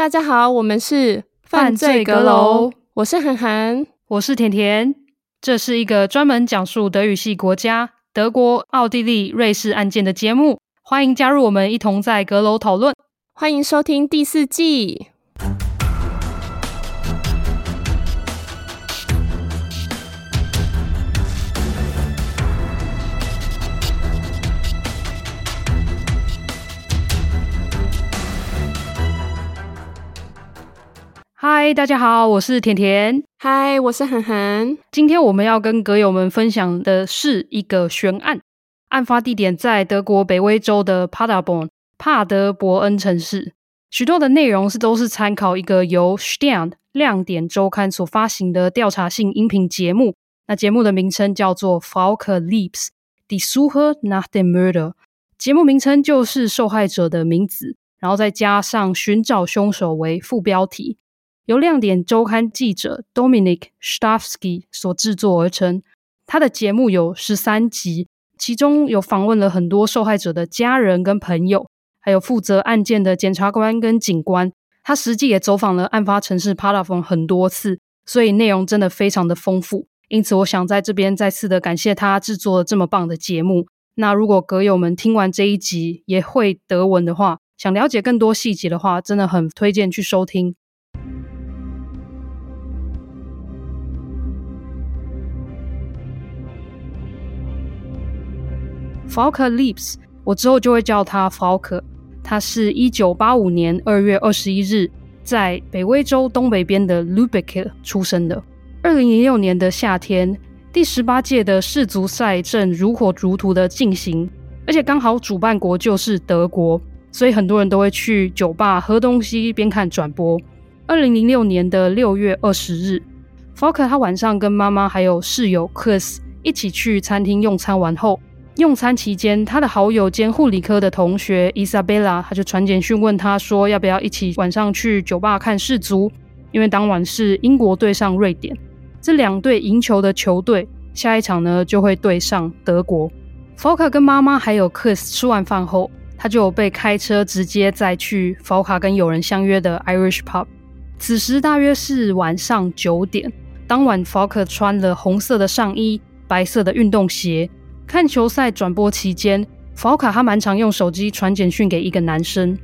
大家好，我们是犯罪阁楼，我是涵涵，我是甜甜。这是一个专门讲述德语系国家德国、奥地利、瑞士案件的节目，欢迎加入我们一同在阁楼讨论。欢迎收听第四季。嗨，大家好，我是甜甜。嗨，我是涵涵。今天我们要跟歌友们分享的是一个悬案，案发地点在德国北威州的 Paderborn 帕德伯恩城市。许多的内容是都是参考一个由 Stern 亮点周刊所发行的调查性音频节目。那节目的名称叫做 Frauke Liebs Die Suche nach dem Mörder。节目名称就是受害者的名字，然后再加上寻找凶手为副标题。由亮点周刊记者 Dominic Stavsky 所制作而成。他的节目有十三集，其中有访问了很多受害者的家人跟朋友，还有负责案件的检察官跟警官。他实际也走访了案发城市 Paderborn 很多次，所以内容真的非常的丰富。因此，我想在这边再次的感谢他制作了这么棒的节目。那如果阁友们听完这一集也会德文的话，想了解更多细节的话，真的很推荐去收听。Falk Liebs，我之后就会叫他 Falk。他是一九八五年二月二十一日在北威州东北边的 Lübeck 出生的。二零零六年的夏天，第十八届的世足赛正如火如荼的进行，而且刚好主办国就是德国，所以很多人都会去酒吧喝东西边看转播。二零零六年的六月二十日，Falk 他晚上跟妈妈还有室友 Chris 一起去餐厅用餐完后。用餐期间，他的好友兼护理科的同学伊莎贝拉，他就传简讯问他说，要不要一起晚上去酒吧看世足？因为当晚是英国对上瑞典，这两队赢球的球队，下一场呢就会对上德国。f o k a 跟妈妈还有 Chris 吃完饭后，他就被开车直接载去 f o k a 跟友人相约的 Irish Pub。此时大约是晚上九点，当晚 f o k a 穿了红色的上衣、白色的运动鞋。看球赛转播期间，Frauke 他蛮常用手机传简讯给一个男生。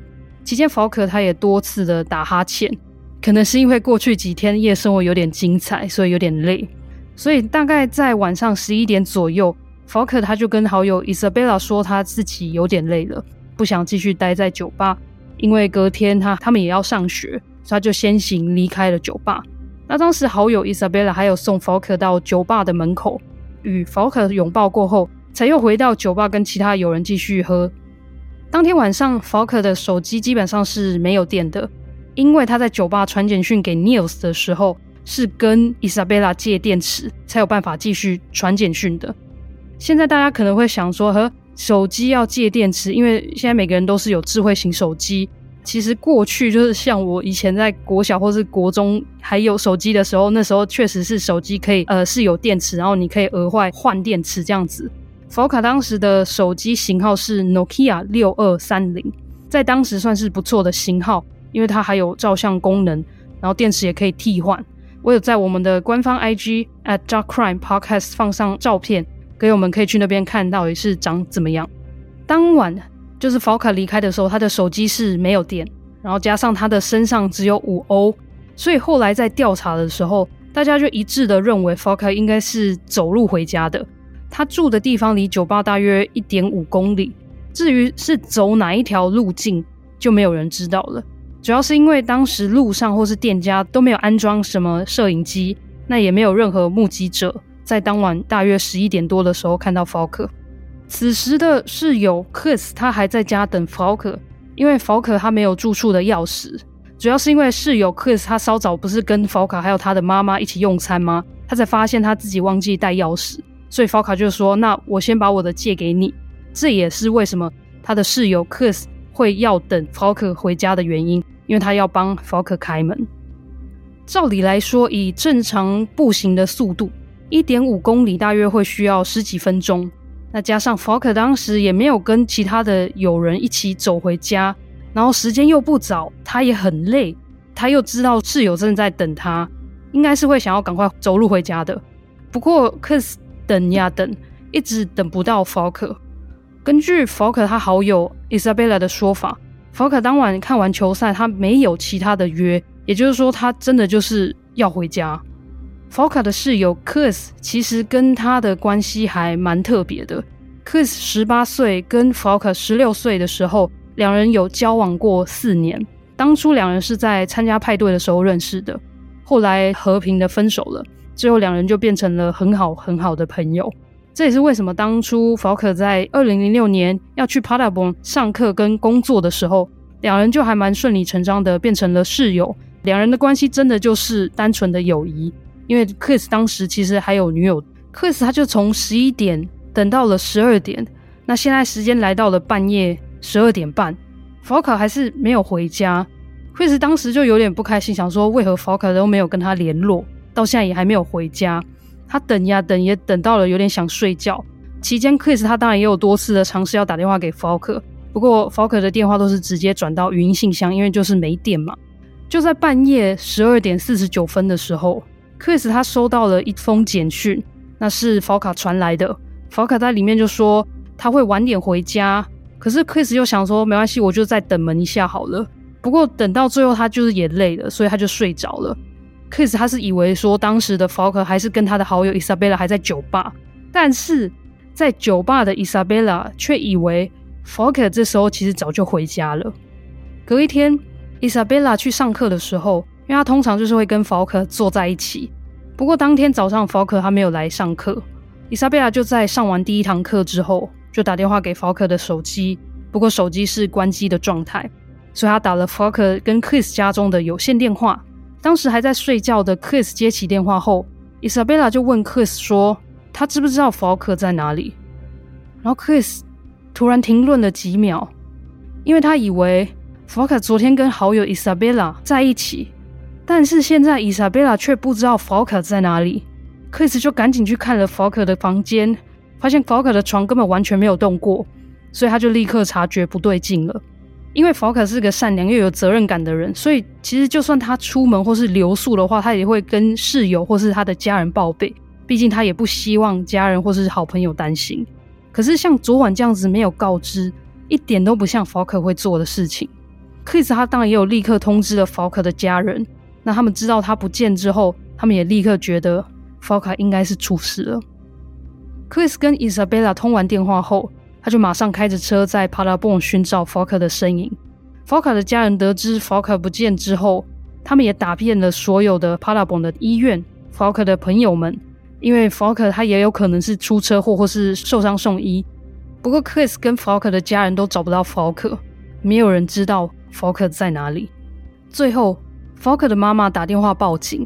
期间，Frauke 他也多次的打哈欠，可能是因为过去几天夜生活有点精彩，所以有点累。所以大概在晚上十一点左右，Falk 他就跟好友 Isabella 说他自己有点累了，不想继续待在酒吧，因为隔天他他们也要上学，所以他就先行离开了酒吧。那当时好友 Isabella 还有送 Frauke 到酒吧的门口。与 Frauke 拥抱过后，才又回到酒吧跟其他友人继续喝。当天晚上，Faker 的手机基本上是没有电的，因为他在酒吧传简讯给 Nils 的时候，是跟 Isabella 借电池，才有办法继续传简讯的。现在大家可能会想说，和手机要借电池，因为现在每个人都是有智慧型手机。其实过去就是像我以前在国小或是国中还有手机的时候，那时候确实是手机可以呃是有电池，然后你可以额外换电池这样子。福卡当时的手机型号是 Nokia 六二三零，在当时算是不错的型号，因为它还有照相功能，然后电池也可以替换。我有在我们的官方 IG at Dark Crime Podcast 放上照片，给我们可以去那边看到底是长怎么样。当晚。就是福卡离开的时候，他的手机是没有电，然后加上他的身上只有五欧，所以后来在调查的时候，大家就一致的认为福卡应该是走路回家的。他住的地方离酒吧大约一点五公里，至于是走哪一条路径，就没有人知道了。主要是因为当时路上或是店家都没有安装什么摄影机，那也没有任何目击者在当晚大约十一点多的时候看到 Faulk。此时的室友 Chris 他还在家等 Faulk，因为 Faulk 他没有住处的钥匙，主要是因为室友 Chris 他稍早不是跟 Faulk 还有他的妈妈一起用餐吗？他才发现他自己忘记带钥匙，所以 Frauke 就说：“那我先把我的借给你。”这也是为什么他的室友 Chris 会要等 Frauke 回家的原因，因为他要帮 Frauke 开门。照理来说，以正常步行的速度，一点五公里大约会需要十几分钟。那加上 Frauke 当时也没有跟其他的友人一起走回家，然后时间又不早，他也很累，他又知道室友正在等他，应该是会想要赶快走路回家的。不过 kris 等呀等，一直等不到 Falk。根据 Falk 他好友 Isabella 的说法，Falk 当晚看完球赛，他没有其他的约，也就是说，他真的就是要回家。Falk 的室友 Chris 其实跟他的关系还蛮特别的。Chris 十八岁，跟 Falk 十六岁的时候，两人有交往过四年。当初两人是在参加派对的时候认识的，后来和平的分手了。最后两人就变成了很好很好的朋友。这也是为什么当初 Falk 在二零零六年要去 Paderborn 上课跟工作的时候，两人就还蛮顺理成章的变成了室友。两人的关系真的就是单纯的友谊。因为 Chris 当时其实还有女友，Chris 他就从十一点等到了十二点，那现在时间来到了半夜十二点半，Falk 还是没有回家。Chris 当时就有点不开心，想说为何 Falk 都没有跟他联络，到现在也还没有回家。他等呀等，也等到了有点想睡觉。期间，Chris 他当然也有多次的尝试要打电话给 Falk，不过 Falk 的电话都是直接转到语音信箱，因为就是没电嘛。就在半夜十二点四十九分的时候。Chris 他收到了一封简讯，那是 Falk 传来的。Falk 在里面就说他会晚点回家，可是 Chris 又想说没关系，我就再等门一下好了。不过等到最后他就是也累了，所以他就睡着了。Chris 他是以为说当时的 Falk 还是跟他的好友 Isabella 还在酒吧，但是在酒吧的 Isabella 却以为 Falk 这时候其实早就回家了。隔一天，Isabella 去上课的时候。因为他通常就是会跟 Falk 坐在一起，不过当天早上 Falk 他没有来上课，，Isabella 就在上完第一堂课之后就打电话给 Falk 的手机，不过手机是关机的状态，所以他打了 Falk 跟 Chris 家中的有线电话。当时还在睡觉的 Chris 接起电话后，，Isabella 就问 Chris 说：“他知不知道 Falk 在哪里？”然后 Chris 突然停顿了几秒，因为他以为 Falk 昨天跟好友 Isabella 在一起。但是现在 Isabella 却不知道 Falk 在哪里，Chris 就赶紧去看了 Falk 的房间，发现 Falk 的床根本完全没有动过，所以他就立刻察觉不对劲了。因为 Falk 是个善良又有责任感的人，所以其实就算他出门或是留宿的话，他也会跟室友或是他的家人报备，毕竟他也不希望家人或是好朋友担心。可是像昨晚这样子没有告知，一点都不像 Falk 会做的事情。Chris 他当然也有立刻通知了 Falk 的家人。那他们知道他不见之后，他们也立刻觉得 Falk 应该是出事了。Chris 跟 Isabella 通完电话后，他就马上开着车在 Paderborn 寻找 Falk 的身影。Falk 的家人得知 Falk 不见之后，他们也打遍了所有的 Paderborn 的医院。Falk 的朋友们，因为 Falk 他也有可能是出车祸或是受伤送医。不过 Chris 跟 Falk 的家人都找不到 Falk，没有人知道 Falk 在哪里。最后。Falk 的妈妈打电话报警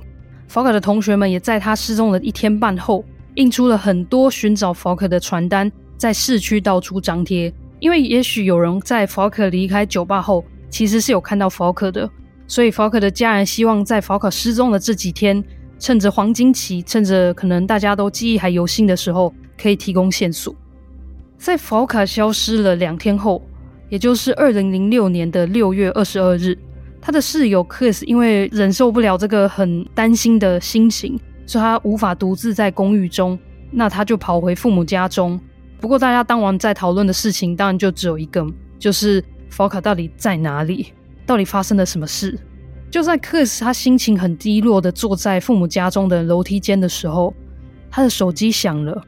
，Falk 的同学们也在他失踪的一天半后，印出了很多寻找 Falk 的传单，在市区到处张贴。因为也许有人在 Falk 离开酒吧后，其实是有看到 Falk 的，所以 Falk 的家人希望在 Falk 失踪的这几天，趁着黄金期，趁着可能大家都记忆还犹新的时候，可以提供线索。在 Falk 消失了两天后，也就是二零零六年的六月二十二日。他的室友 Chris 因为忍受不了这个很担心的心情，所以他无法独自在公寓中，那他就跑回父母家中。不过大家当晚在讨论的事情，当然就只有一个，就是 Falk 到底在哪里，到底发生了什么事。就在 Chris 他心情很低落的坐在父母家中的楼梯间的时候，他的手机响了，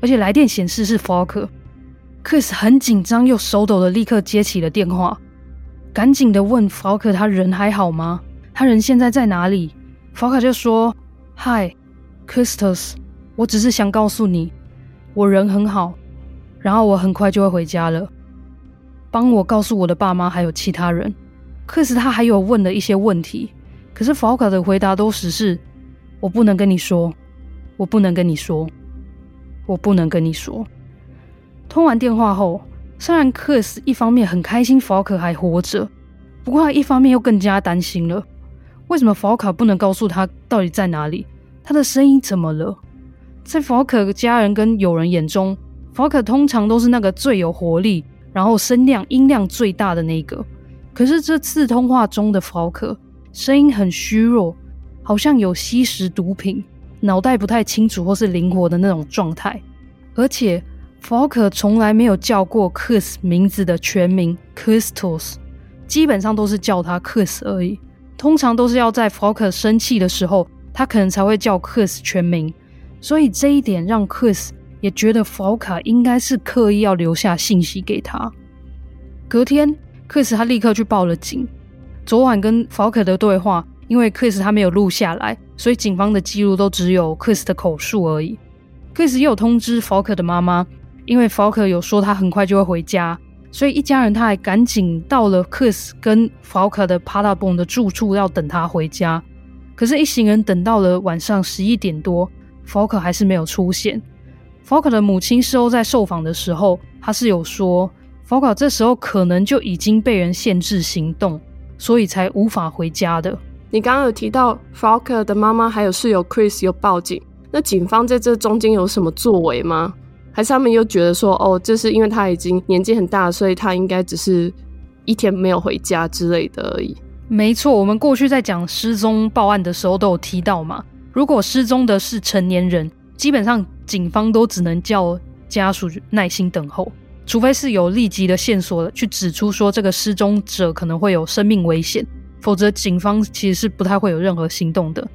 而且来电显示是 Falk。Chris 很紧张又手抖的立刻接起了电话。赶紧的问 Falk 他人还好吗？他人现在在哪里？Falk 就说：“Hi，Christus，我只是想告诉你，我人很好，然后我很快就会回家了。帮我告诉我的爸妈还有其他人。克斯他还有问了一些问题，可是法卡的回答都只是：“我不能跟你说，我不能跟你说，我不能跟你说。”通完电话后。虽然克斯一方面很开心 Falk 还活着，不过他一方面又更加担心了。为什么法卡不能告诉他到底在哪里？他的声音怎么了？在 Falk 家人跟友人眼中，Falk 通常都是那个最有活力，然后声量音量最大的那个。可是这次通话中的 Falk 声音很虚弱，好像有吸食毒品，脑袋不太清楚或是灵活的那种状态。而且 Falk 从来没有叫过 Chris 名字的全名 Christos，基本上都是叫他 Chris 而已。通常都是要在 Falk 生气的时候，他可能才会叫 Chris 全名。所以这一点让 Chris 也觉得 Falk 应该是刻意要留下信息给他。隔天，Chris 他立刻去报了警。昨晚跟 Falk 的对话，因为 Chris 他没有录下来，所以警方的记录都只有 Chris 的口述而已。Chris 也有通知 Falk 的妈妈，因为 Falk 有说他很快就会回家，所以一家人他还赶紧到了 Chris 跟 Falk 的 Paderborn 的住处，要等他回家。可是，一行人等到了晚上十一点多，Falk 还是没有出现。Falk 的母亲事后在受访的时候，他是有说，Falk 这时候可能就已经被人限制行动。所以才无法回家的。你刚刚有提到 Falk 的妈妈还有室友 Chris 有报警，那警方在这中间有什么作为吗？还是他们又觉得说，哦，这是因为他已经年纪很大，所以他应该只是一天没有回家之类的而已？没错，我们过去在讲失踪报案的时候都有提到嘛。如果失踪的是成年人，基本上警方都只能叫家属耐心等候。除非是有立即的线索去指出说这个失踪者可能会有生命危险，否则警方其实是不太会有任何行动的。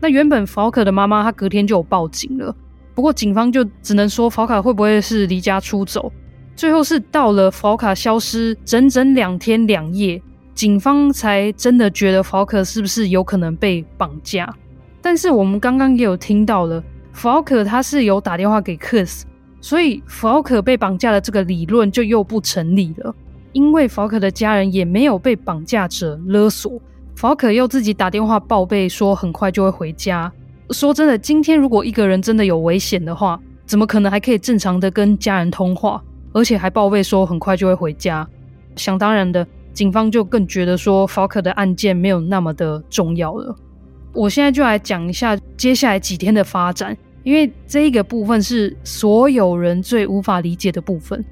那原本 Falk 的妈妈她隔天就有报警了，不过警方就只能说 Falk 会不会是离家出走。最后是到了 Falk 消失整整两天两夜，警方才真的觉得 Falk 是不是有可能被绑架。但是我们刚刚也有听到了，Falk 他是有打电话给 Kris，。所以，Falk 被绑架的这个理论就又不成立了，因为 Falk 的家人也没有被绑架者勒索，Falk 又自己打电话报备说很快就会回家。说真的，今天如果一个人真的有危险的话，怎么可能还可以正常的跟家人通话，而且还报备说很快就会回家？想当然的，警方就更觉得说 Falk 的案件没有那么的重要了。我现在就来讲一下接下来几天的发展。因为这一个部分是所有人最无法理解的部分，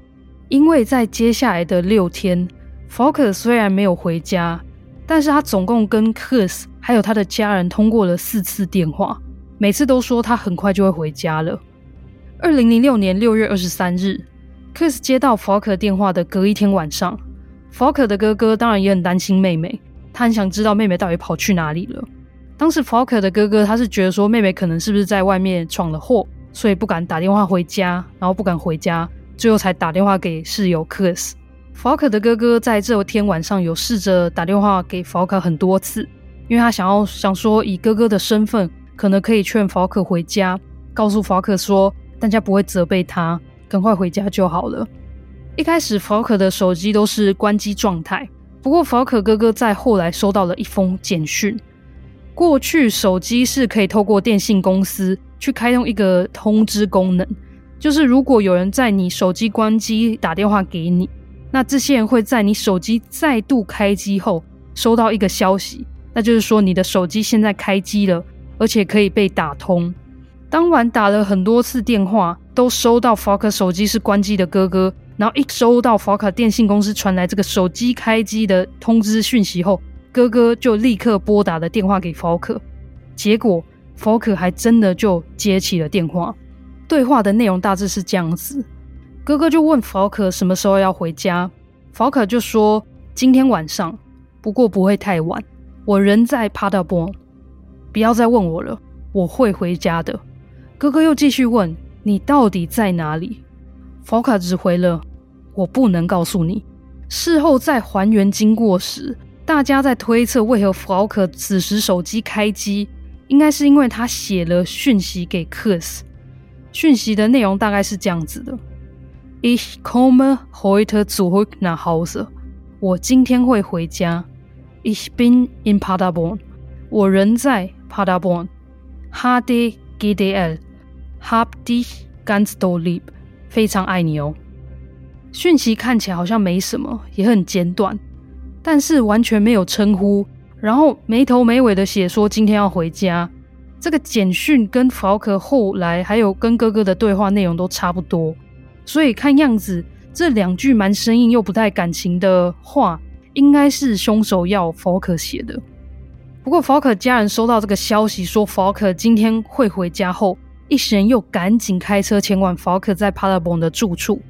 因为在接下来的六天，Falk 虽然没有回家，但是他总共跟 Chris 还有他的家人通过了四次电话，每次都说他很快就会回家了。二零零六年六月二十三日，Chris 接到 Falk 电话的隔一天晚上，Falk 的哥哥当然也很担心妹妹，他很想知道妹妹到底跑去哪里了。当时 Falk 的哥哥他是觉得说妹妹可能是不是在外面闯了祸，所以不敢打电话回家，然后不敢回家，最后才打电话给室友 Chris。Falk 的哥哥在这天晚上有试着打电话给 Falk 很多次，因为他想要想说以哥哥的身份，可能可以劝 Falk 回家，告诉 Falk 说大家不会责备他，赶快回家就好了。一开始 Falk 的手机都是关机状态，不过 Falk 哥哥在后来收到了一封简讯。过去手机是可以透过电信公司去开通一个通知功能，就是如果有人在你手机关机打电话给你，那这些人会在你手机再度开机后收到一个消息，那就是说你的手机现在开机了，而且可以被打通。当晚打了很多次电话，都收到 Falk 手机是关机的哥哥，然后一收到 Falk 电信公司传来这个手机开机的通知讯息后。哥哥就立刻拨打了电话给 Falk，结果 Falk 还真的就接起了电话。对话的内容大致是这样子：哥哥就问 Falk 什么时候要回家，Falk 就说今天晚上，不过不会太晚。我人在 Paderborn，不要再问我了，我会回家的。哥哥又继续问你到底在哪里，Falk 只回了我不能告诉你。事后再还原经过时。大家在推测，为何 Falk 此时手机开机，应该是因为他写了讯息给 Chris。讯息的内容大概是这样子的：Ich komme heute zurück nach Hause。我今天会回家。Ich bin in Paderborn。我人在 Paderborn。HDGDL。Hab dich ganz doll lieb。非常爱你哦。讯息看起来好像没什么，也很简短。但是完全没有称呼，然后没头没尾的写说今天要回家。这个简讯跟 Falk 后来还有跟哥哥的对话内容都差不多，所以看样子这两句蛮生硬又不太感情的话，应该是凶手要 Falk 写的。不过 Falk 家人收到这个消息说 Falk 今天会回家后，一行人又赶紧开车前往 Falk 在 Paderborn 的住处，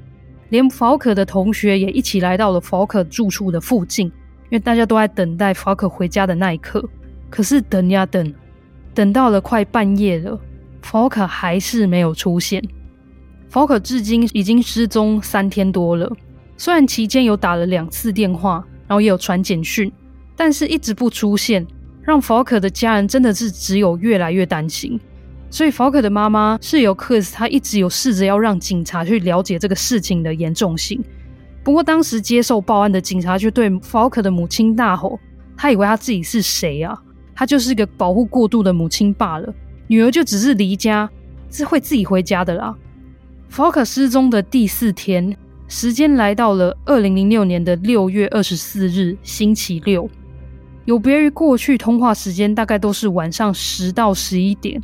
连 Falk 的同学也一起来到了 Falk 住处的附近，因为大家都在等待 Falk 回家的那一刻。可是等呀等，等到了快半夜了，Falk 还是没有出现。Falk 至今已经失踪三天多了，虽然期间有打了两次电话，然后也有传简讯，但是一直不出现。让 Falk 的家人真的是只有越来越担心，所以 Falk 的妈妈室友 Chris 他一直有试着要让警察去了解这个事情的严重性。不过当时接受报案的警察却对 Falk 的母亲大吼，他以为他自己是谁啊？他就是一个保护过度的母亲罢了，女儿就只是离家，是会自己回家的啦。Falk 失踪的第四天，时间来到了二零零六年的六月二十四日，星期六。有别于过去通话时间大概都是晚上十到十一点，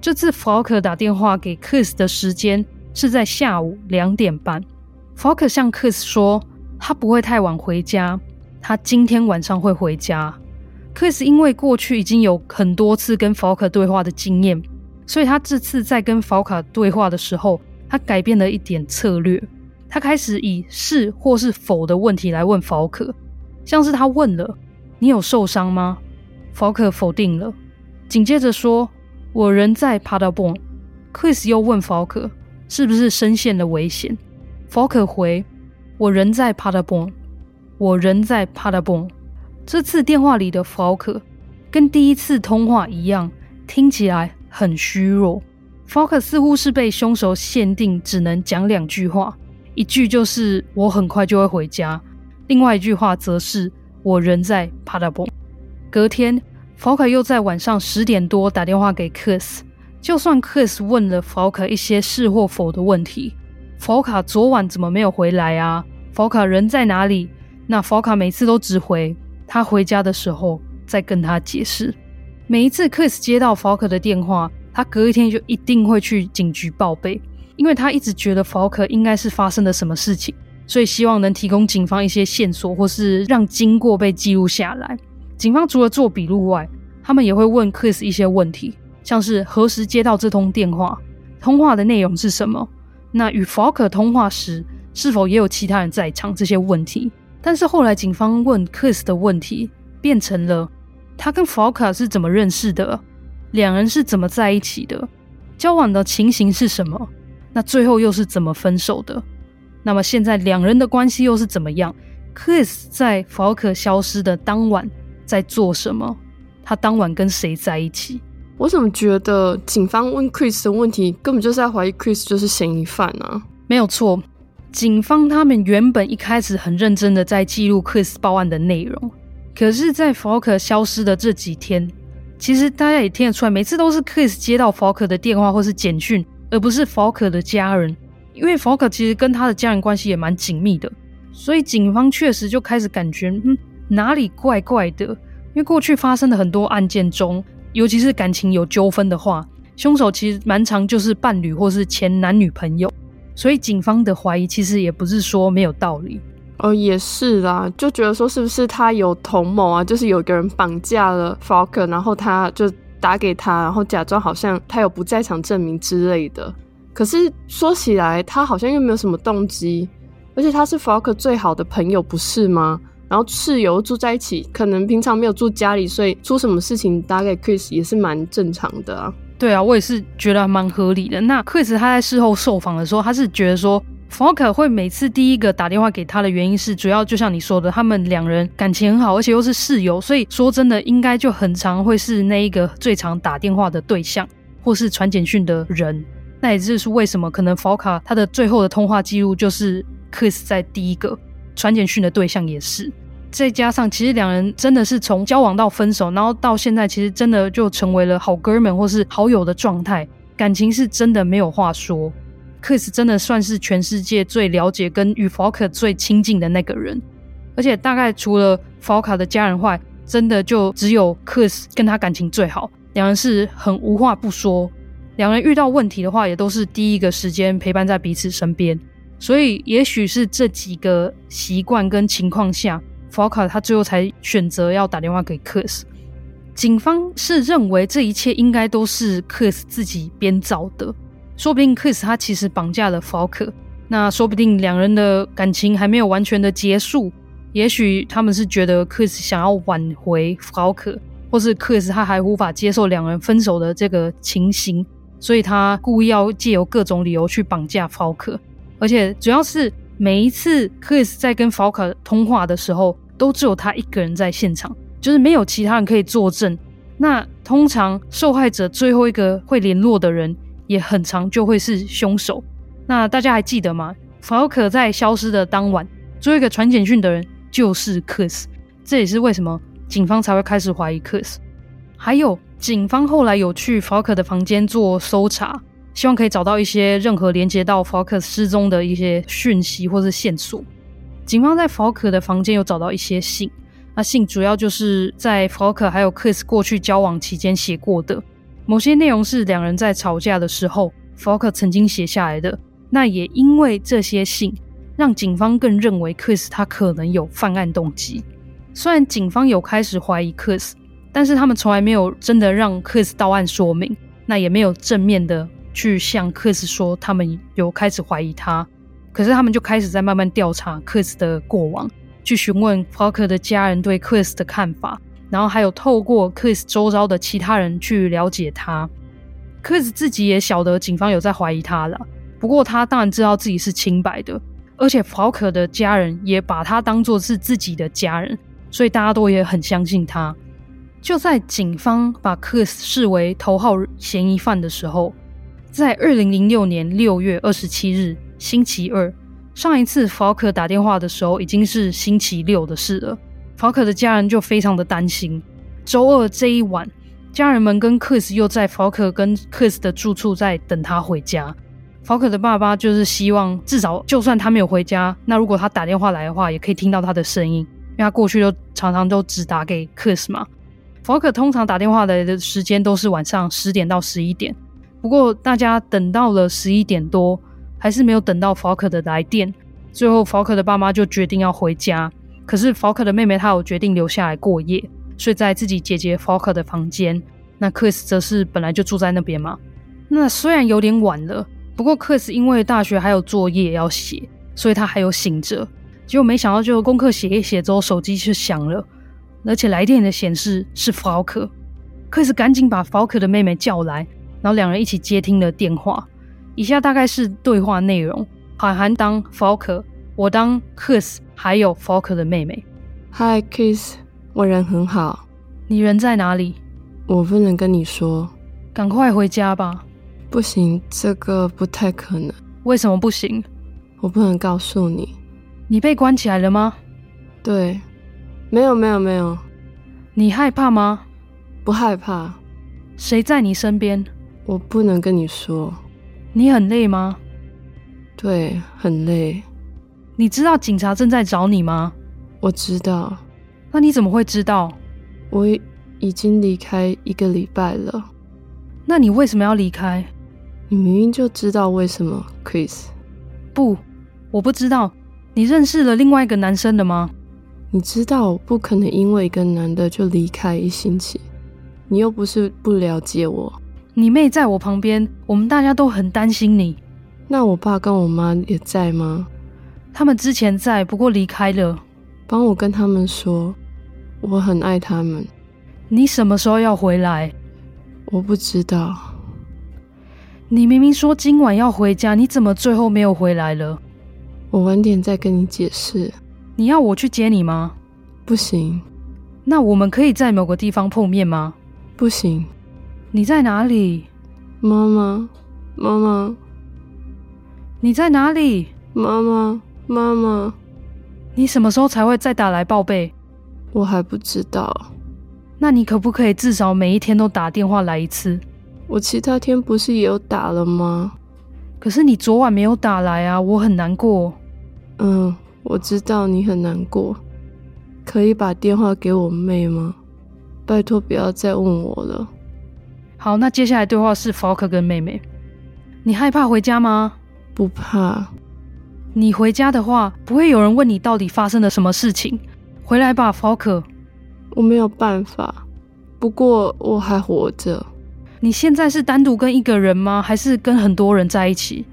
这次 Falk 打电话给 Chris 的时间是在下午两点半。Falk 向 Chris 说，他不会太晚回家，他今天晚上会回家。Chris 因为过去已经有很多次跟 Falk 对话的经验，所以他这次在跟 Falk 对话的时候，他改变了一点策略，他开始以是或是否的问题来问 Falk，像是他问了。你有受伤吗？Falk 否定了，紧接着说：“我人在 p a d d l e b o r n Chris 又问 Falk 是不是身陷了危险？Falk 回：“我人在 Paderborn，我人在 Paderborn。”这次电话里的 Falk 跟第一次通话一样，听起来很虚弱。Falk 似乎是被凶手限定只能讲两句话，一句就是“我很快就会回家”，另外一句话则是。我人在 Paderborn。隔天，Falk 又在晚上十点多打电话给 Chris。就算 Chris 问了 Falk 一些是或否的问题，Falk 昨晚怎么没有回来啊？Falk 人在哪里？那 Falk 每次都只回他回家的时候再跟他解释。每一次 Chris 接到 Falk 的电话，他隔一天就一定会去警局报备，因为他一直觉得 Falk 应该是发生了什么事情。所以希望能提供警方一些线索，或是让经过被记录下来。警方除了做笔录外，他们也会问 Chris 一些问题，像是何时接到这通电话，通话的内容是什么，那与 Falk 通话时是否也有其他人在场这些问题。但是后来警方问 Chris 的问题变成了他跟 Falk 是怎么认识的，两人是怎么在一起的，交往的情形是什么，那最后又是怎么分手的。那么现在两人的关系又是怎么样？Chris 在 Falk 消失的当晚在做什么？他当晚跟谁在一起？我怎么觉得警方问 Chris 的问题根本就是在怀疑 Chris 就是嫌疑犯啊？没有错，警方他们原本一开始很认真的在记录 Chris 报案的内容，可是，在 Falk 消失的这几天，其实大家也听得出来，每次都是 Chris 接到 Falk 的电话或是简讯，而不是 Falk 的家人。因为 Falk 其实跟他的家人关系也蛮紧密的，所以警方确实就开始感觉，嗯，哪里怪怪的。因为过去发生的很多案件中，尤其是感情有纠纷的话，凶手其实蛮常就是伴侣或是前男女朋友，所以警方的怀疑其实也不是说没有道理。哦，也是啦，就觉得说是不是他有同谋啊？就是有个人绑架了 Falk，然后他就打给他，然后假装好像他有不在场证明之类的。可是说起来，他好像又没有什么动机，而且他是 Falk 最好的朋友，不是吗？然后室友住在一起，可能平常没有住家里，所以出什么事情打给 Chris 也是蛮正常的啊。对啊，我也是觉得蛮合理的。那 Chris 他在事后受访的时候，他是觉得说 Falk 会每次第一个打电话给他的原因是，主要就像你说的，他们两人感情很好，而且又是室友，所以说真的应该就很常会是那一个最常打电话的对象，或是传简讯的人。那也就是为什么可能 Falk 他的最后的通话记录就是 Chris 在第一个传简讯的对象也是，再加上其实两人真的是从交往到分手，然后到现在其实真的就成为了好哥们或是好友的状态，感情是真的没有话说。Chris 真的算是全世界最了解跟与 Falk 最亲近的那个人，而且大概除了 Falk 的家人外，真的就只有 Chris 跟他感情最好，两人是很无话不说。两人遇到问题的话，也都是第一个时间陪伴在彼此身边，所以也许是这几个习惯跟情况下，Falk 他最后才选择要打电话给 Chris。警方是认为这一切应该都是克斯自己编造的，说不定克斯他其实绑架了福克，那说不定两人的感情还没有完全的结束，也许他们是觉得克斯想要挽回福克，或是克斯他还无法接受两人分手的这个情形，所以他故意要借由各种理由去绑架福克，而且主要是每一次克斯在跟福克通话的时候，都只有他一个人在现场。就是没有其他人可以作证，那通常受害者最后一个会联络的人，也很常就会是凶手。那大家还记得吗？福克在消失的当晚，最后一个传简讯的人就是克斯，这也是为什么警方才会开始怀疑克斯。还有，警方后来有去福克的房间做搜查，希望可以找到一些任何连接到福克失踪的一些讯息或是线索。警方在福克的房间有找到一些信。那信主要就是在福克还有 Chris 过去交往期间写过的，某些内容是两人在吵架的时候，福克曾经写下来的。那也因为这些信，让警方更认为 Chris 他可能有犯案动机。虽然警方有开始怀疑 Chris，，但是他们从来没有真的让 Chris 到案说明，那也没有正面的去向克斯说他们有开始怀疑他。可是他们就开始在慢慢调查克斯的过往。去询问福克的家人对克斯的看法，然后还有透过克斯周遭的其他人去了解他。克斯自己也晓得警方有在怀疑他了，不过他当然知道自己是清白的，而且福克的家人也把他当作是自己的家人，所以大家都也很相信他。就在警方把克斯视为头号嫌疑犯的时候，在二零零六年六月二十七日星期二。上一次福克打电话的时候已经是星期六的事了，福克的家人就非常的担心。周二这一晚，家人们跟克斯又在福克跟克斯的住处在等他回家。福克的爸爸就是希望至少就算他没有回家，那如果他打电话来的话，也可以听到他的声音，因为他过去都常常都只打给克斯嘛。福克通常打电话来的时间都是晚上十点到十一点，不过大家等到了十一点多。还是没有等到福克的来电，最后福克的爸妈就决定要回家。可是福克的妹妹她有决定留下来过夜，睡在自己姐姐福克的房间。那 Chris 则是本来就住在那边嘛。那虽然有点晚了，不过 Chris 因为大学还有作业要写，所以他还有醒着。结果没想到，就功课写一写之后，手机却响了，而且来电的显示是福克。克斯赶紧把福克的妹妹叫来，然后两人一起接听了电话。以下大概是对话内容：海涵当 Falker，我当 Kiss，还有 Falker 的妹妹。Hi Kiss，我人很好。你人在哪里？我不能跟你说。赶快回家吧。不行，这个不太可能。为什么不行？我不能告诉你。你被关起来了吗？对，没有没有没有。你害怕吗？不害怕。谁在你身边？我不能跟你说。你很累吗？对，很累。你知道警察正在找你吗？我知道。那你怎么会知道？我已经离开一个礼拜了。那你为什么要离开？你明明就知道为什么，Chris。不，我不知道。你认识了另外一个男生的吗？你知道我不可能因为一个男的就离开一星期。你又不是不了解我。你妹在我旁边，我们大家都很担心你。那我爸跟我妈也在吗？他们之前在，不过离开了。帮我跟他们说，我很爱他们。你什么时候要回来？我不知道。你明明说今晚要回家，你怎么最后没有回来了？我晚点再跟你解释。你要我去接你吗？不行。那我们可以在某个地方碰面吗？不行。你在哪里？妈妈，妈妈，你在哪里？妈妈，妈妈，你什么时候才会再打来报备？我还不知道。那你可不可以至少每一天都打电话来一次？我其他天不是也有打了吗？可是你昨晚没有打来啊，我很难过。嗯，我知道你很难过。可以把电话给我妹吗？拜托，不要再问我了。好，那接下来对话是 Falk 跟妹妹。你害怕回家吗？不怕。你回家的话，不会有人问你到底发生了什么事情。回来吧，，Falk。我没有办法，不过我还活着。你现在是单独跟一个人吗？还是跟很多人在一起？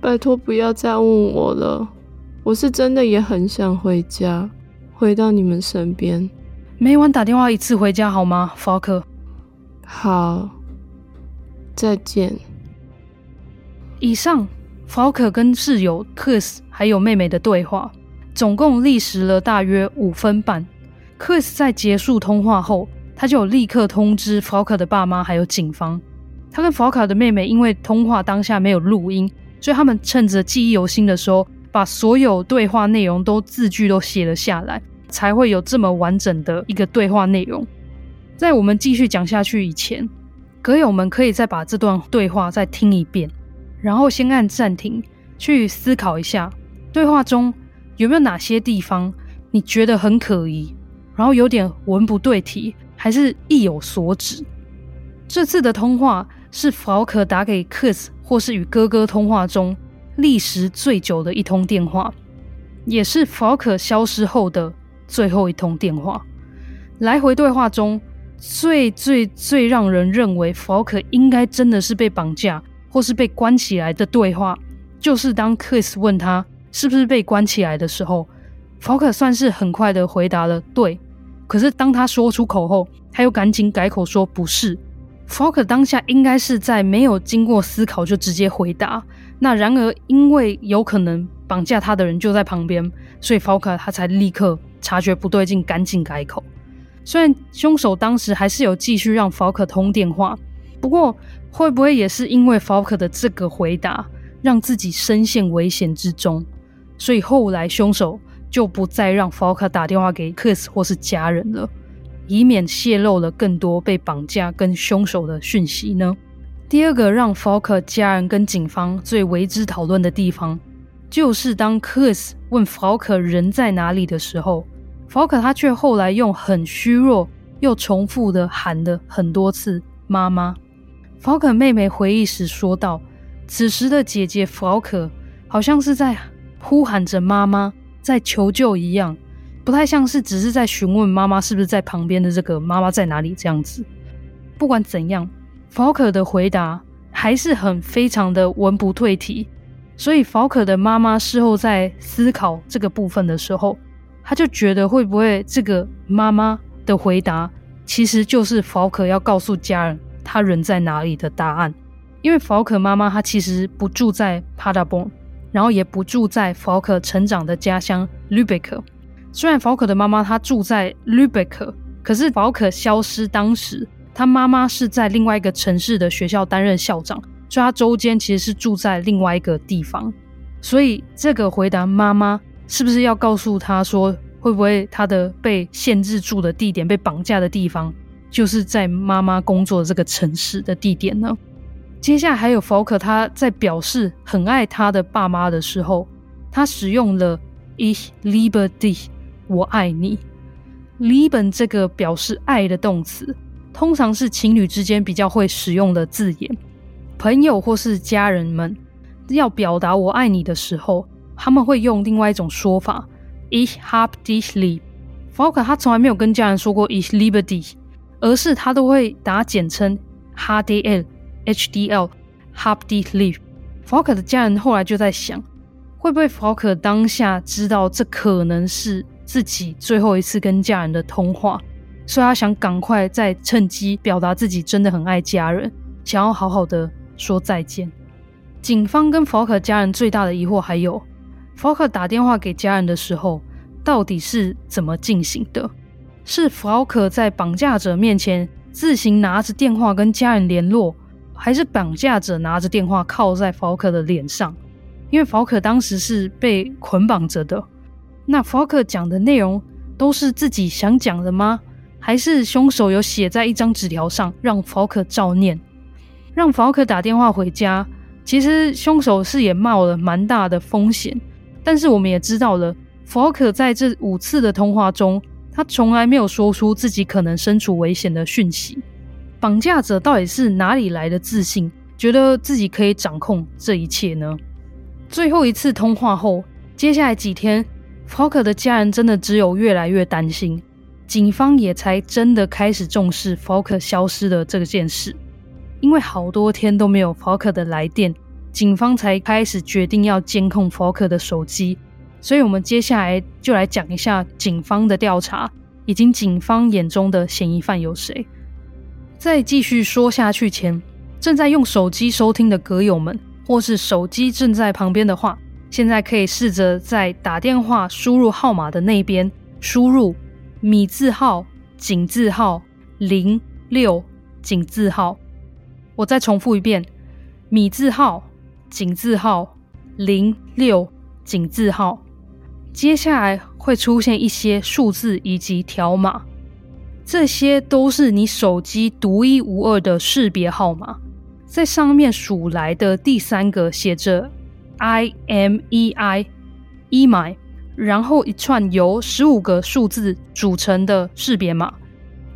拜托不要再问我了，我是真的也很想回家，回到你们身边。每晚打电话一次回家好吗，？Faker？好，再见。以上，福克跟室友 Chris 还有妹妹的对话，总共历时了大约五分半。Chris 在结束通话后，他就立刻通知福克的爸妈还有警方。他跟福克的妹妹因为通话当下没有录音，所以他们趁着记忆犹新的时候，把所有对话内容都字句都写了下来，才会有这么完整的一个对话内容。在我们继续讲下去以前，阁友们可以再把这段对话再听一遍，然后先按暂停，去思考一下对话中有没有哪些地方你觉得很可疑，然后有点文不对题。还是意有所指。这次的通话是福克打给克斯，或是与哥哥通话中历时最久的一通电话，也是福克消失后的最后一通电话。来回对话中最最最让人认为福克应该真的是被绑架或是被关起来的对话，就是当 Chris 问他是不是被关起来的时候，福克算是很快的回答了对。可是当他说出口后，他又赶紧改口说不是。福克当下应该是在没有经过思考就直接回答。那然而因为有可能绑架他的人就在旁边，所以福克他才立刻察觉不对劲，赶紧改口。虽然凶手当时还是有继续让福克通电话，不过会不会也是因为福克的这个回答，让自己深陷危险之中，所以后来凶手。就不再让福克打电话给 Chris 或是家人了，以免泄露了更多被绑架跟凶手的讯息呢？第二个让福克家人跟警方最为之讨论的地方，就是当 Chris 问福克人在哪里的时候，福克他却后来用很虚弱又重复的喊了很多次“妈妈”。福克妹妹回忆时说道：“此时的姐姐福克好像是在呼喊着妈妈。”在求救一样，不太像是只是在询问妈妈是不是在旁边的这个妈妈在哪里这样子。不管怎样，福克的回答还是很非常的文不对题。所以福可的妈妈事后在思考这个部分的时候，他就觉得会不会这个妈妈的回答其实就是福可要告诉家人他人在哪里的答案？因为福可妈妈她其实不住在帕达邦。然后也不住在福可成长的家乡吕贝克。虽然福可的妈妈她住在吕贝克，可是福可消失当时，他妈妈是在另外一个城市的学校担任校长，所以他周间其实是住在另外一个地方。所以这个回答妈妈是不是要告诉他说，会不会他的被限制住的地点、被绑架的地方，就是在妈妈工作的这个城市的地点呢？接下来还有福克，他在表示很爱他的爸妈的时候，他使用了 Ich liebe dich，我爱你。lieben 这个表示爱的动词，通常是情侣之间比较会使用的字眼。朋友或是家人们要表达我爱你的时候，他们会用另外一种说法 Ich hab dich lieb。福克他从来没有跟家人说过 Ich liebe dich，而是他都会打简称 HDL。HDL Hab dich lieb。福克的家人后来就在想，会不会福克当下知道这可能是自己最后一次跟家人的通话，所以他想赶快再趁机表达自己真的很爱家人，想要好好的说再见。警方跟福克家人最大的疑惑还有，福克打电话给家人的时候到底是怎么进行的？是福克在绑架者面前自行拿着电话跟家人联络？还是绑架者拿着电话靠在福克的脸上，因为福克当时是被捆绑着的。那福克讲的内容都是自己想讲的吗？还是凶手有写在一张纸条上让福克照念？让福克打电话回家，其实凶手是也冒了蛮大的风险。但是我们也知道了，福克在这五次的通话中，他从来没有说出自己可能身处危险的讯息。绑架者到底是哪里来的自信，觉得自己可以掌控这一切呢？最后一次通话后，接下来几天，福克的家人真的只有越来越担心，警方也才真的开始重视 FOK 消失的这件事。因为好多天都没有 FOK 的来电，警方才开始决定要监控 Falker 的手机。所以，我们接下来就来讲一下警方的调查，以及警方眼中的嫌疑犯有谁。在继续说下去前，正在用手机收听的歌友们，或是手机正在旁边的话，现在可以试着在打电话输入号码的那边输入米字号、井字号零六井字号。我再重复一遍：米字号、井字号零六井字号。接下来会出现一些数字以及条码，这些都是你手机独一无二的识别号码。在上面数来的第三个写着 IMEI，一买然后一串由十五个数字组成的识别码。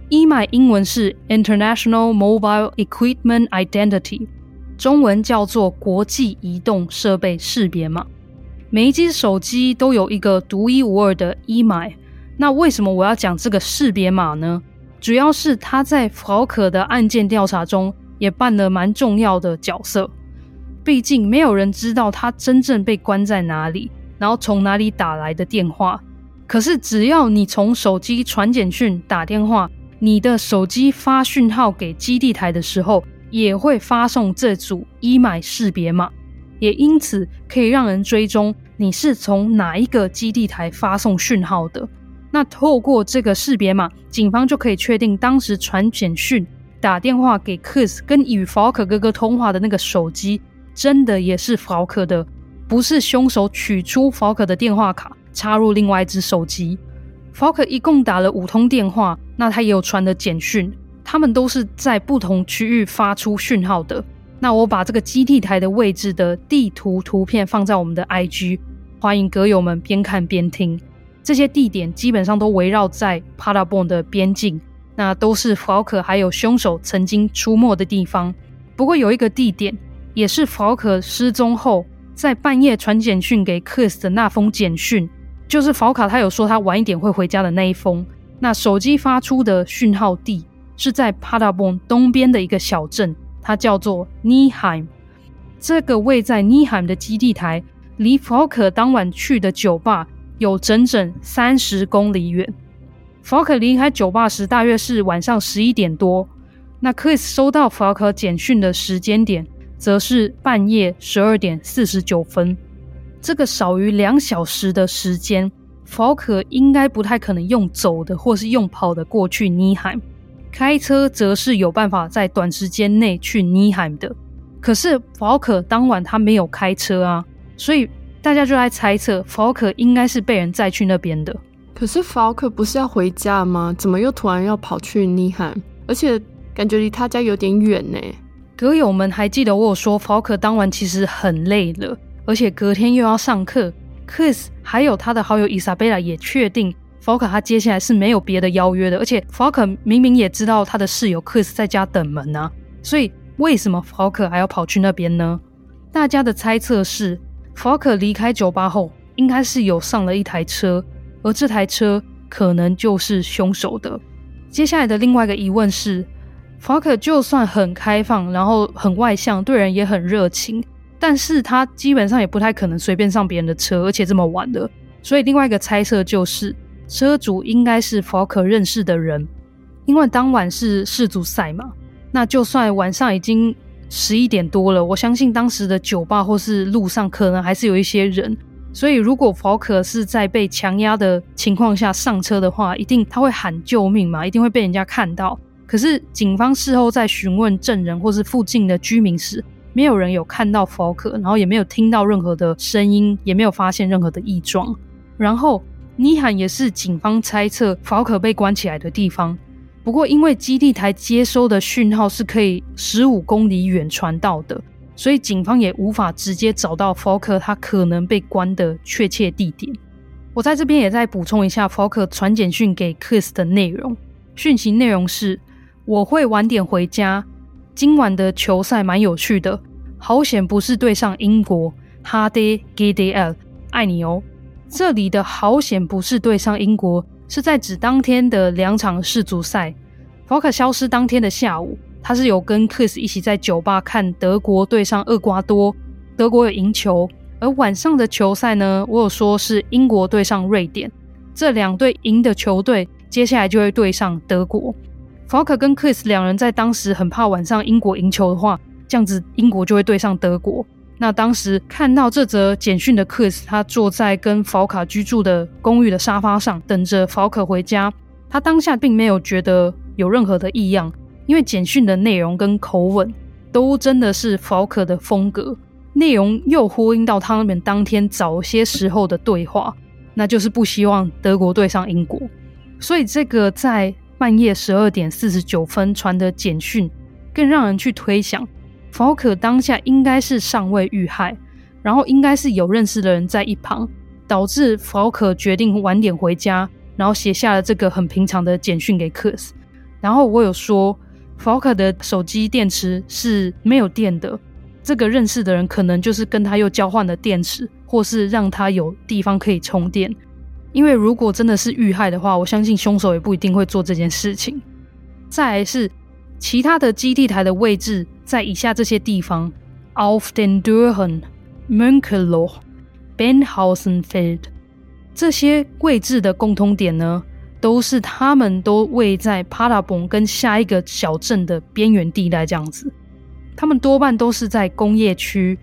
一买英文是 International Mobile Equipment Identity，中文叫做国际移动设备识别码。每一只手机都有一个独一无二的 IMEI。那为什么我要讲这个识别码呢？主要是它在福可的案件调查中也扮了蛮重要的角色。毕竟没有人知道他真正被关在哪里，然后从哪里打来的电话。可是只要你从手机传简讯、打电话，你的手机发讯号给基地台的时候，也会发送这组 IMEI 识别码。也因此可以让人追踪你是从哪一个基地台发送讯号的。那透过这个识别码，警方就可以确定当时传简讯、打电话给 Chris 跟与 Falk 哥哥通话的那个手机，真的也是 Falk 的，不是凶手取出 Falk 的电话卡插入另外一只手机。Falk 一共打了五通电话，那他也有传的简讯，他们都是在不同区域发出讯号的。那我把这个基地台的位置的地图图片放在我们的 IG，欢迎阁友们边看边听。这些地点基本上都围绕在 Paderborn 的边境，那都是 Falker 还有凶手曾经出没的地方。不过有一个地点也是 Falker 失踪后在半夜传简讯给 Chris 的那封简讯，就是 Falker 他有说他晚一点会回家的那一封。那手机发出的讯号地是在 Paderborn 东边的一个小镇。它叫做 Neheim，这个位在 Neheim 的基地台，离法可当晚去的酒吧有整整三十公里远。法可离开酒吧时大约是晚上十一点多，那 Chris 收到法可简讯的时间点则是半夜十二点四十九分。这个少于两小时的时间法可应该不太可能用走的或是用跑的过去 Neheim。开车则是有办法在短时间内去尼海姆的，可是福可当晚他没有开车啊，所以大家就在猜测福可应该是被人载去那边的。可是福可不是要回家吗？怎么又突然要跑去尼海姆？而且感觉离他家有点远呢。歌友们还记得我有说福可当晚其实很累了，而且隔天又要上课。Chris 还有他的好友伊莎贝拉也确定。Falker 他接下来是没有别的邀约的，而且 Falker 明明也知道他的室友 Chris 在家等门啊，所以为什么 Falker 还要跑去那边呢？大家的猜测是，Falker 离开酒吧后，应该是有上了一台车，而这台车可能就是凶手的。接下来的另外一个疑问是，Falker 就算很开放，然后很外向，对人也很热情，但是他基本上也不太可能随便上别人的车，而且这么晚了。所以另外一个猜测就是。车主应该是 Falker 认识的人，因为当晚是世足赛嘛。那就算晚上已经十一点多了，我相信当时的酒吧或是路上可能还是有一些人。所以如果 Falker 是在被强压的情况下上车的话，一定他会喊救命嘛，一定会被人家看到。可是警方事后在询问证人或是附近的居民时，没有人有看到 Falker，然后也没有听到任何的声音，也没有发现任何的异状，然后。尼罕也是警方猜测福可被关起来的地方，不过因为基地台接收的讯号是可以十五公里远传到的，所以警方也无法直接找到福可他可能被关的确切地点。我在这边也再补充一下福可传简讯给 Chris 的内容，讯息内容是：我会晚点回家，今晚的球赛蛮有趣的，好险不是对上英国，哈爹 GDL，爱你哦。这里的好险不是对上英国，是在指当天的两场世足赛。法克消失当天的下午，他是有跟 Chris 一起在酒吧看德国对上厄瓜多，德国有赢球。而晚上的球赛呢，我有说是英国对上瑞典，这两队赢的球队接下来就会对上德国。法克跟 Chris 两人在当时很怕晚上英国赢球的话，这样子英国就会对上德国。那当时看到这则简讯的 Chris，他坐在跟法卡居住的公寓的沙发上，等着法克回家。他当下并没有觉得有任何的异样，因为简讯的内容跟口吻都真的是法克的风格，内容又呼应到他们当天早些时候的对话，那就是不希望德国对上英国。所以这个在半夜十二点四十九分传的简讯，更让人去推想。法克当下应该是尚未遇害，然后应该是有认识的人在一旁，导致法克决定晚点回家，然后写下了这个很平常的简讯给克斯。然后我有说，法克的手机电池是没有电的，这个认识的人可能就是跟他又交换了电池，或是让他有地方可以充电。因为如果真的是遇害的话，我相信凶手也不一定会做这件事情。再来是其他的基地台的位置。在以下这些地方：Auf den Dörren、m ö n k e l o、Benhausenfeld，这些位置的共通点呢，都是他们都位在帕拉蓬跟下一个小镇的边缘地带。这样子，他们多半都是在工业区，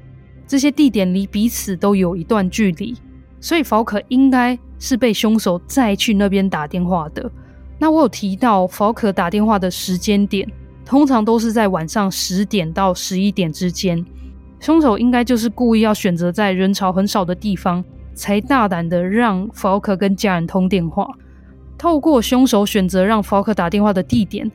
这些地点离彼此都有一段距离，所以法可应该是被凶手再去那边打电话的。那我有提到法可打电话的时间点。通常都是在晚上十点到十一点之间，凶手应该就是故意要选择在人潮很少的地方，才大胆的让法克跟家人通电话。透过凶手选择让法克打电话的地点，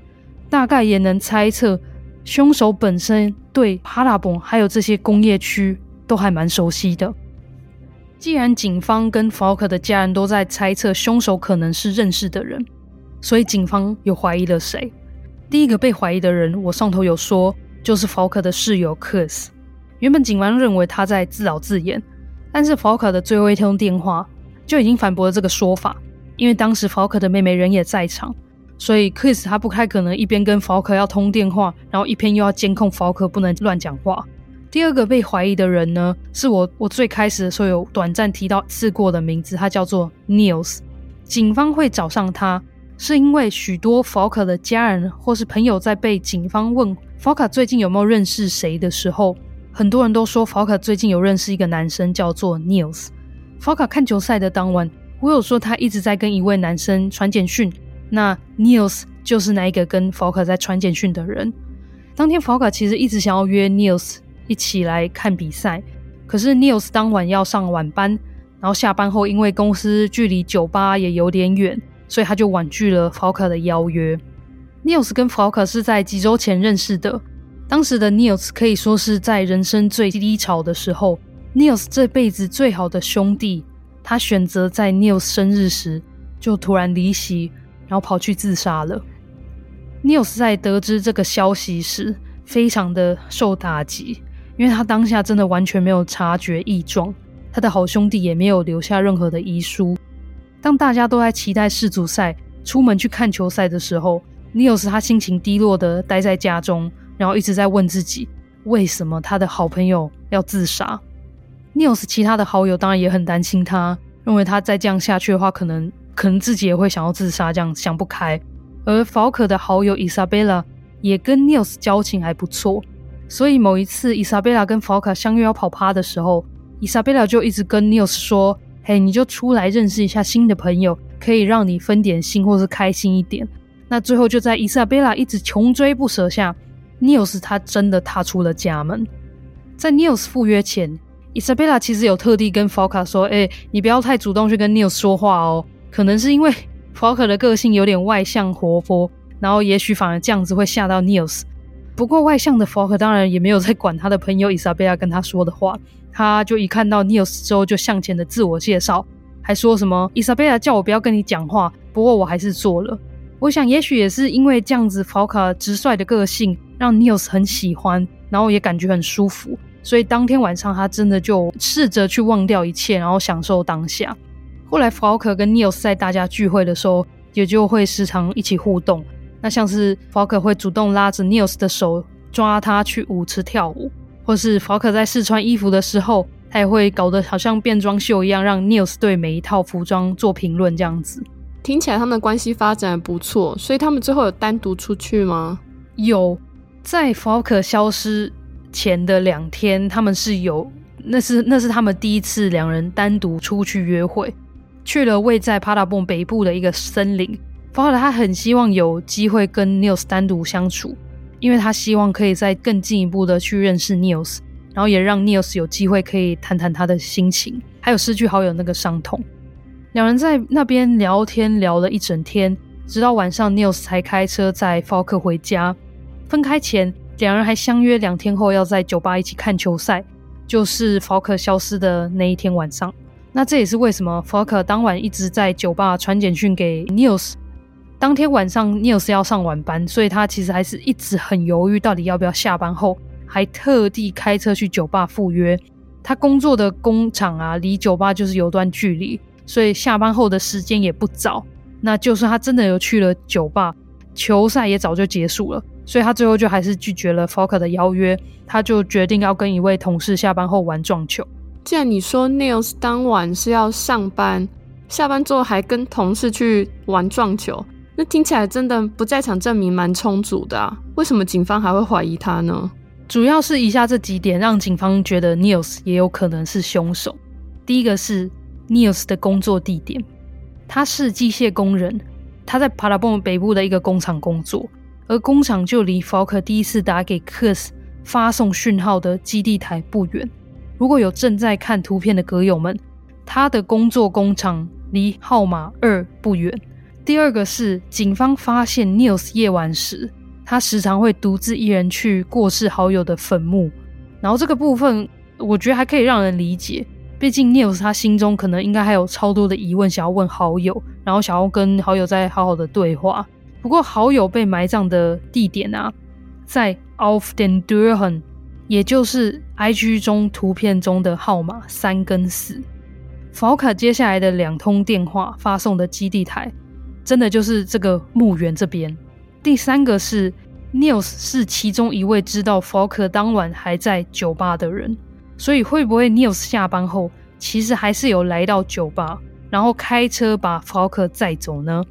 大概也能猜测凶手本身对帕拉蓬还有这些工业区都还蛮熟悉的。既然警方跟法克的家人都在猜测凶手可能是认识的人，所以警方又怀疑了谁？第一个被怀疑的人，我上头有说，就是法克的室友克斯。原本警方认为他在自导自演，但是法克的最后一通电话就已经反驳了这个说法，因为当时法克的妹妹人也在场，所以克斯他不太可能一边跟法克要通电话，然后一边又要监控法克不能乱讲话。第二个被怀疑的人呢，是我我最开始的时候有短暂提到次过的名字，他叫做 Niels。警方会找上他。是因为许多法克的家人或是朋友在被警方问法克最近有没有认识谁的时候，很多人都说法克最近有认识一个男生叫做 Niels。法克看球赛的当晚，我有说他一直在跟一位男生传简讯，那 Niels 就是那一个跟法克在传简讯的人。当天法克其实一直想要约 Niels 一起来看比赛，可是 Niels 当晚要上晚班，然后下班后因为公司距离酒吧也有点远。所以他就婉拒了法克的邀约。Niels 跟法克是在几周前认识的，当时的 Niels 可以说是在人生最低潮的时候。Niels 这辈子最好的兄弟，他选择在 Niels 生日时就突然离席，然后跑去自杀了。Niels 在得知这个消息时，非常的受打击，因为他当下真的完全没有察觉异状，他的好兄弟也没有留下任何的遗书。当大家都在期待世足赛，出门去看球赛的时候，Niels 他心情低落的待在家中，然后一直在问自己，为什么他的好朋友要自杀？Niels 其他的好友当然也很担心他，认为他再这样下去的话，可能可能自己也会想要自杀，这样想不开。而法克的好友伊莎贝拉也跟 Niels 交情还不错，所以某一次伊莎贝拉跟法克相约要跑趴的时候，伊莎贝拉就一直跟 Niels 说。嘿你就出来认识一下新的朋友，可以让你分点心或是开心一点。那最后就在伊莎贝拉一直穷追不舍下，Niels 他真的踏出了家门。在 Niels 赴约前，伊莎贝拉其实有特地跟法克说：“哎，你不要太主动去跟 Niels 说话哦，可能是因为法克的个性有点外向活泼，然后也许反而这样子会吓到 Niels。不过外向的法克当然也没有在管他的朋友伊莎贝拉跟他说的话。”他就一看到 Niels 之后，就向前的自我介绍，还说什么伊莎贝拉叫我不要跟你讲话，不过我还是做了。我想，也许也是因为这样子，法克直率的个性让 Niels 很喜欢，然后也感觉很舒服，所以当天晚上他真的就试着去忘掉一切，然后享受当下。后来，Falk 跟 Nils 在大家聚会的时候，也就会时常一起互动。那像是 Falk 会主动拉着 Nils 的手，抓他去舞池跳舞，或是 Falker 在试穿衣服的时候，他也会搞得好像变装秀一样，让 News 对每一套服装做评论，这样子。听起来他们的关系发展不错，所以他们最后有单独出去吗？有，在 Falker 消失前的两天，他们是有，那是那是他们第一次两人单独出去约会。去了位在帕拉蹦北部的一个森林，法尔他很希望有机会跟 News 单独相处，因为他希望可以再更进一步的去认识 Nils，然后也让 Nils 有机会可以谈谈他的心情，还有失去好友那个伤痛。两人在那边聊天聊了一整天，直到晚上 Nils 才开车载 Falk 回家。分开前，两人还相约两天后要在酒吧一起看球赛，就是 Falk 消失的那一天晚上。那这也是为什么 Falk 当晚一直在酒吧传简讯给 Nils。当天晚上 Nils 要上晚班，所以他其实还是一直很犹豫，到底要不要下班后还特地开车去酒吧赴约。他工作的工厂啊，离酒吧就是有段距离，所以下班后的时间也不早。那就算他真的有去了酒吧，球赛也早就结束了，所以他最后就还是拒绝了 Falk 的邀约。他就决定要跟一位同事下班后玩撞球。既然你说 Nils 当晚是要上班，下班之后还跟同事去玩撞球，那听起来真的不在场证明蛮充足的啊。为什么警方还会怀疑他呢？主要是以下这几点让警方觉得 Nils 也有可能是凶手。第一个是 Nils 的工作地点，他是机械工人，他在帕拉蹦北部的一个工厂工作，而工厂就离 Falker 第一次打给 Kus 发送讯号的基地台不远。如果有正在看图片的歌友们，他的工作工厂离号码二不远。第二个是，警方发现 Nils 夜晚时，他时常会独自一人去过世好友的坟墓。然后这个部分，我觉得还可以让人理解，毕竟 Nils 他心中可能应该还有超多的疑问想要问好友，然后想要跟好友再好好的对话。不过好友被埋葬的地点啊，在 Auf den d u r h e n。也就是 IG 中图片中的号码三跟四，Falker 接下来的两通电话发送的基地台，真的就是这个墓园这边。第三个是 Nils 是其中一位知道 Falk 当晚还在酒吧的人，所以会不会 Nils 下班后其实还是有来到酒吧，然后开车把 Falk 载走呢？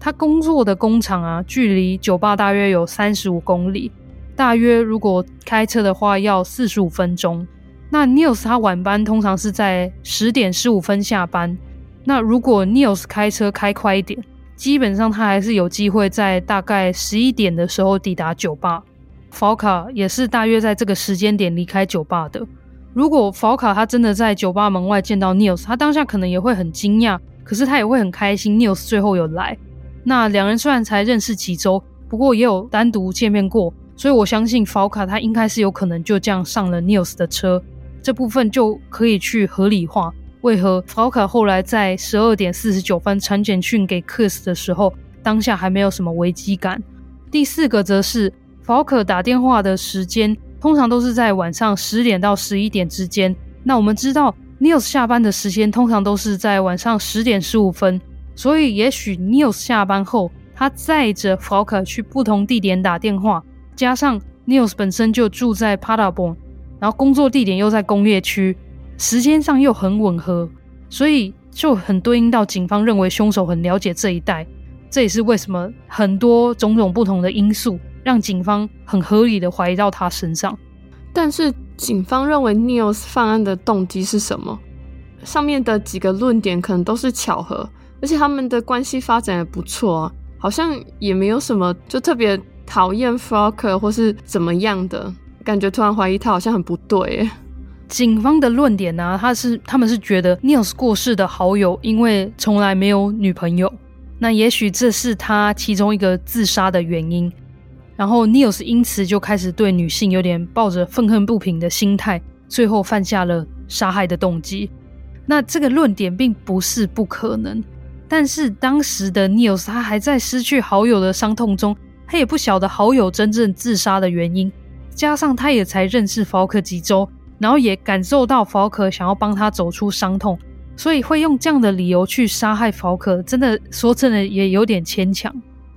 他工作的工厂啊，距离酒吧大约有三十五公里。大约如果开车的话要四十五分钟。那 Nils 他晚班通常是在十点十五分下班。那如果 Nils 开车开快一点，基本上他还是有机会在大概十一点的时候抵达酒吧。法卡也是大约在这个时间点离开酒吧的。如果法卡他真的在酒吧门外见到 Nils，他当下可能也会很惊讶，可是他也会很开心 Nils 最后有来。那两人虽然才认识几周，不过也有单独见面过。所以我相信法卡他应该是有可能就这样上了 Nils 的车，这部分就可以去合理化为何 Falker 后来在十二点四十九分传简讯给 Kus 的时候，当下还没有什么危机感。第四个则是 Falker 打电话的时间通常都是在晚上十点到十一点之间。那我们知道 Nils 下班的时间通常都是在晚上十点十五分，所以也许 Nils 下班后他载着 Falker 去不同地点打电话。加上 Nils 本身就住在 Paderborn，然后工作地点又在工业区，时间上又很吻合，所以就很对应到警方认为凶手很了解这一带。这也是为什么很多种种不同的因素让警方很合理的怀疑到他身上。但是警方认为 Nils 犯案的动机是什么？上面的几个论点可能都是巧合，而且他们的关系发展也不错啊，好像也没有什么就特别。讨厌 Falker 或是怎么样的感觉，突然怀疑他好像很不对。警方的论点呢、他是他们是觉得 Nils 过世的好友因为从来没有女朋友，那也许这是他其中一个自杀的原因。然后 Nils 因此就开始对女性有点抱着愤恨不平的心态，最后犯下了杀害的动机。那这个论点并不是不可能，但是当时的 Nils 他还在失去好友的伤痛中。他也不晓得好友真正自杀的原因，加上他也才认识 Falk 几周，然后也感受到 Falk 想要帮他走出伤痛，所以会用这样的理由去杀害法克，真的说真的也有点牵强。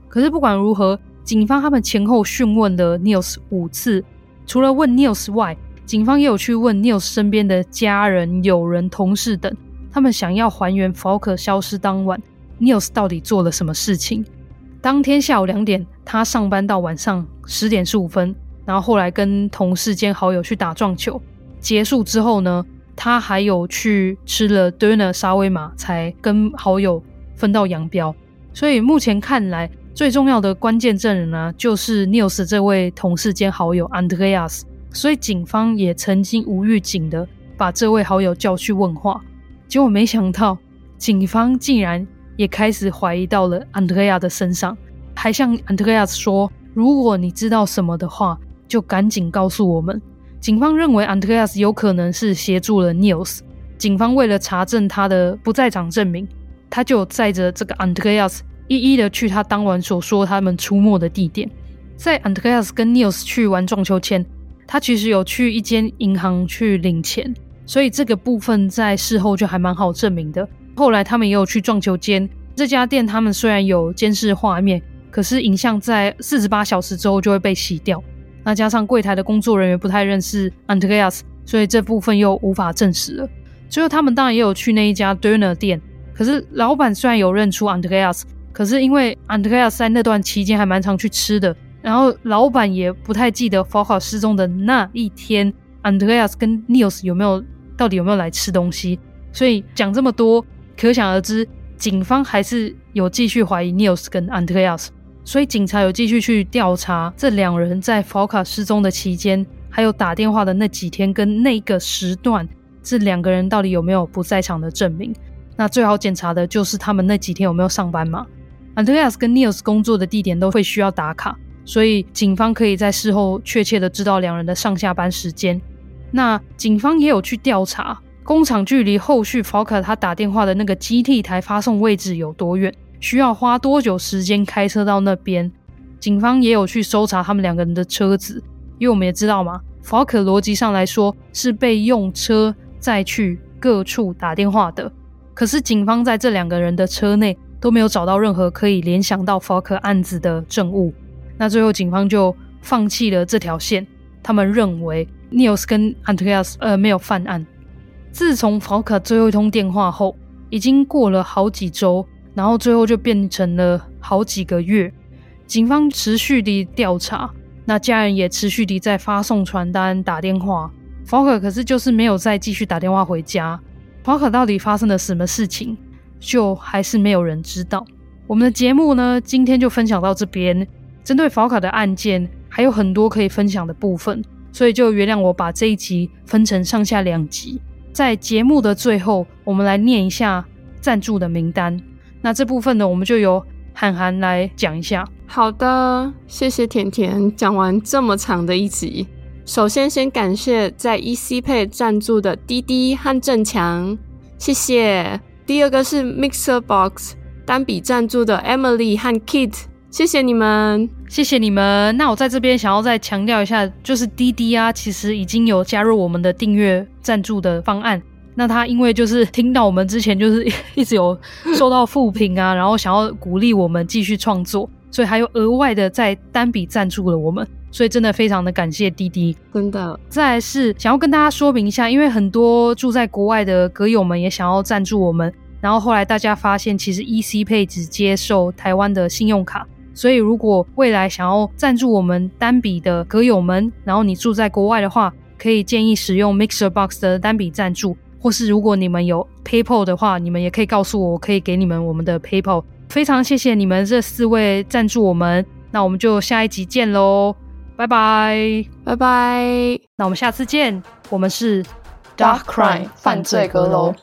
可是不管如何，警方他们前后讯问了 Nils 五次，除了问 Nils 外，警方也有去问 Nils 身边的家人、友人、同事等，他们想要还原法克消失当晚 Nils 到底做了什么事情。当天下午两点，他上班到晚上十点十五分，然后后来跟同事兼好友去打撞球，结束之后呢，他还有去吃了 Döner 沙威玛，才跟好友分道扬镳。所以目前看来，最重要的关键证人呢，就是 Nils 这位同事兼好友 Andreas。所以警方也曾经无预警的把这位好友叫去问话，结果没想到警方竟然。也开始怀疑到了安德烈亚的身上，还向安德烈亚说：“如果你知道什么的话，就赶紧告诉我们。”警方认为安德烈亚有可能是协助了 Nils。警方为了查证他的不在场证明，他就载着这个安德烈亚一一的去他当晚所说他们出没的地点。在安德烈亚跟 Nils 去玩撞球前，他其实有去一间银行去领钱，所以这个部分在事后就还蛮好证明的。后来他们也有去撞球间这家店，他们虽然有监视画面，可是影像在四十八小时之后就会被洗掉。那加上柜台的工作人员不太认识 Andreas，所以这部分又无法证实了。最后他们当然也有去那一家 Döner 店，可是老板虽然有认出 Andreas，可是因为 Andreas 在那段期间还蛮常去吃的，然后老板也不太记得 f o k a 失踪的那一天，Andreas 跟 Niels 有没有到底有没有来吃东西，所以讲这么多。可想而知，警方还是有继续怀疑 Niels 跟 Andreas，所以警察有继续去调查这两人在 Volker 失踪的期间，还有打电话的那几天跟那个时段，这两个人到底有没有不在场的证明？那最好检查的就是他们那几天有没有上班嘛？Andreas 跟 Nils 工作的地点都会需要打卡，所以警方可以在事后确切的知道两人的上下班时间。那警方也有去调查。工厂距离后续 Volker 他打电话的那个基地台发送位置有多远？需要花多久时间开车到那边？警方也有去搜查他们两个人的车子，因为我们也知道嘛，Volker 逻辑上来说是被用车载去各处打电话的。可是警方在这两个人的车内都没有找到任何可以联想到 Volker 案子的证物。那最后警方就放弃了这条线，他们认为 Nils 跟 Andreas 呃没有犯案。自从法克最后一通电话后，已经过了好几周，然后最后就变成了好几个月。警方持续地调查，那家人也持续地在发送传单、打电话。法克可是就是没有再继续打电话回家。法克到底发生了什么事情，就还是没有人知道。我们的节目呢，今天就分享到这边。针对法克的案件，还有很多可以分享的部分，所以就原谅我把这一集分成上下两集。在节目的最后，我们来念一下赞助的名单。那这部分呢，我们就由涵涵来讲一下。好的，谢谢甜甜。讲完这么长的一集，首先先感谢在 ECPay 赞助的滴滴和正强，谢谢。第二个是 Mixer Box 单笔赞助的 Emily 和 Kit。谢谢你们，谢谢你们。那我在这边想要再强调一下，就是滴滴啊，其实已经有加入我们的订阅赞助的方案。那他因为就是听到我们之前就是 一直有受到负评啊，然后想要鼓励我们继续创作，所以还有额外的在单笔赞助了我们。所以真的非常的感谢滴滴，真的。再来是想要跟大家说明一下，因为很多住在国外的歌友们也想要赞助我们，然后后来大家发现，其实 ECPay 只接受台湾的信用卡。所以，如果未来想要赞助我们单笔的歌友们，然后你住在国外的话，可以建议使用 Mixer Box 的单笔赞助，或是如果你们有 PayPal 的话，你们也可以告诉我，我可以给你们我们的 PayPal。非常谢谢你们这四位赞助我们，那我们就下一集见喽，拜拜拜拜，那我们下次见，我们是 Dark Crime 犯罪阁楼。